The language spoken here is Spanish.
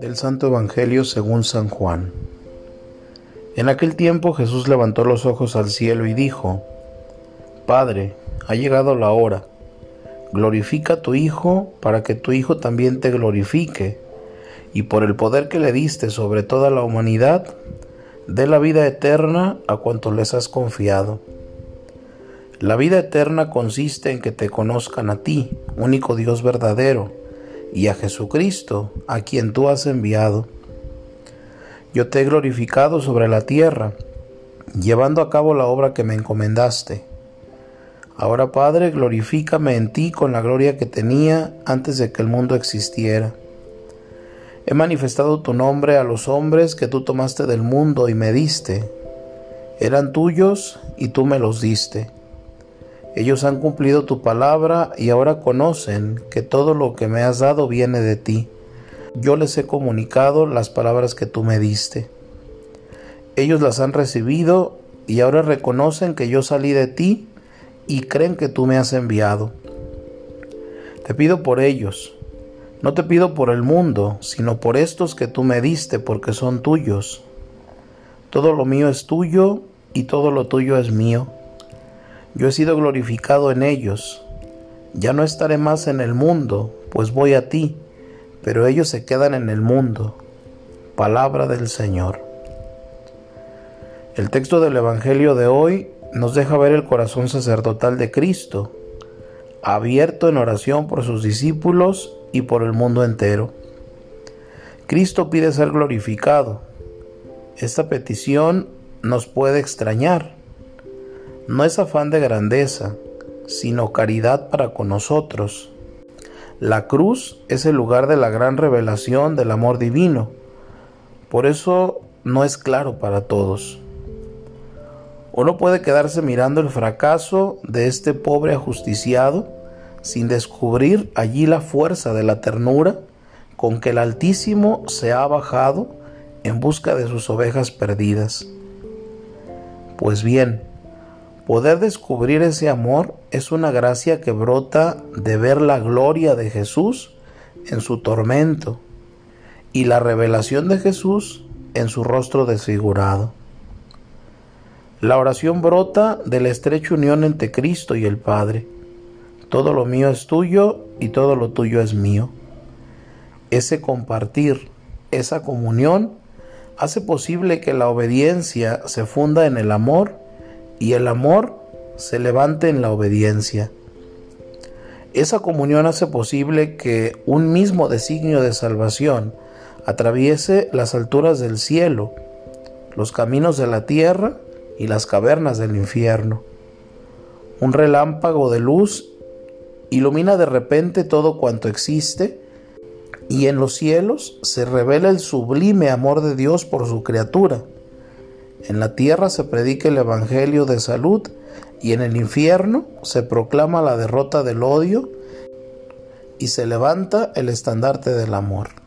Del Santo Evangelio según San Juan. En aquel tiempo Jesús levantó los ojos al cielo y dijo, Padre, ha llegado la hora, glorifica a tu Hijo para que tu Hijo también te glorifique, y por el poder que le diste sobre toda la humanidad, dé la vida eterna a cuantos les has confiado. La vida eterna consiste en que te conozcan a ti, único Dios verdadero, y a Jesucristo, a quien tú has enviado. Yo te he glorificado sobre la tierra, llevando a cabo la obra que me encomendaste. Ahora, Padre, glorifícame en ti con la gloria que tenía antes de que el mundo existiera. He manifestado tu nombre a los hombres que tú tomaste del mundo y me diste. Eran tuyos y tú me los diste ellos han cumplido tu palabra y ahora conocen que todo lo que me has dado viene de ti. Yo les he comunicado las palabras que tú me diste. Ellos las han recibido y ahora reconocen que yo salí de ti y creen que tú me has enviado. Te pido por ellos. No te pido por el mundo, sino por estos que tú me diste, porque son tuyos. Todo lo mío es tuyo y todo lo tuyo es mío yo he sido glorificado en ellos. Ya no estaré más en el mundo, pues voy a ti, pero ellos se quedan en el mundo. Palabra del Señor. El texto del Evangelio de hoy nos deja ver el corazón sacerdotal de Cristo, abierto en oración por sus discípulos y por el mundo entero. Cristo pide ser glorificado. Esta petición nos puede extrañar no es afán de grandeza, sino caridad para con nosotros. La cruz es el lugar de la gran revelación del amor divino. Por eso no es claro para todos. Uno puede quedarse mirando el fracaso de este pobre ajusticiado sin descubrir allí la fuerza de la ternura con que el Altísimo se ha bajado en busca de sus ovejas perdidas. Pues bien, Poder descubrir ese amor es una gracia que brota de ver la gloria de Jesús en su tormento y la revelación de Jesús en su rostro desfigurado. La oración brota de la estrecha unión entre Cristo y el Padre. Todo lo mío es tuyo y todo lo tuyo es mío. Ese compartir, esa comunión, hace posible que la obediencia se funda en el amor y el amor se levante en la obediencia. Esa comunión hace posible que un mismo designio de salvación atraviese las alturas del cielo, los caminos de la tierra y las cavernas del infierno. Un relámpago de luz ilumina de repente todo cuanto existe y en los cielos se revela el sublime amor de Dios por su criatura en la tierra se predica el Evangelio de salud y en el infierno se proclama la derrota del odio y se levanta el estandarte del amor.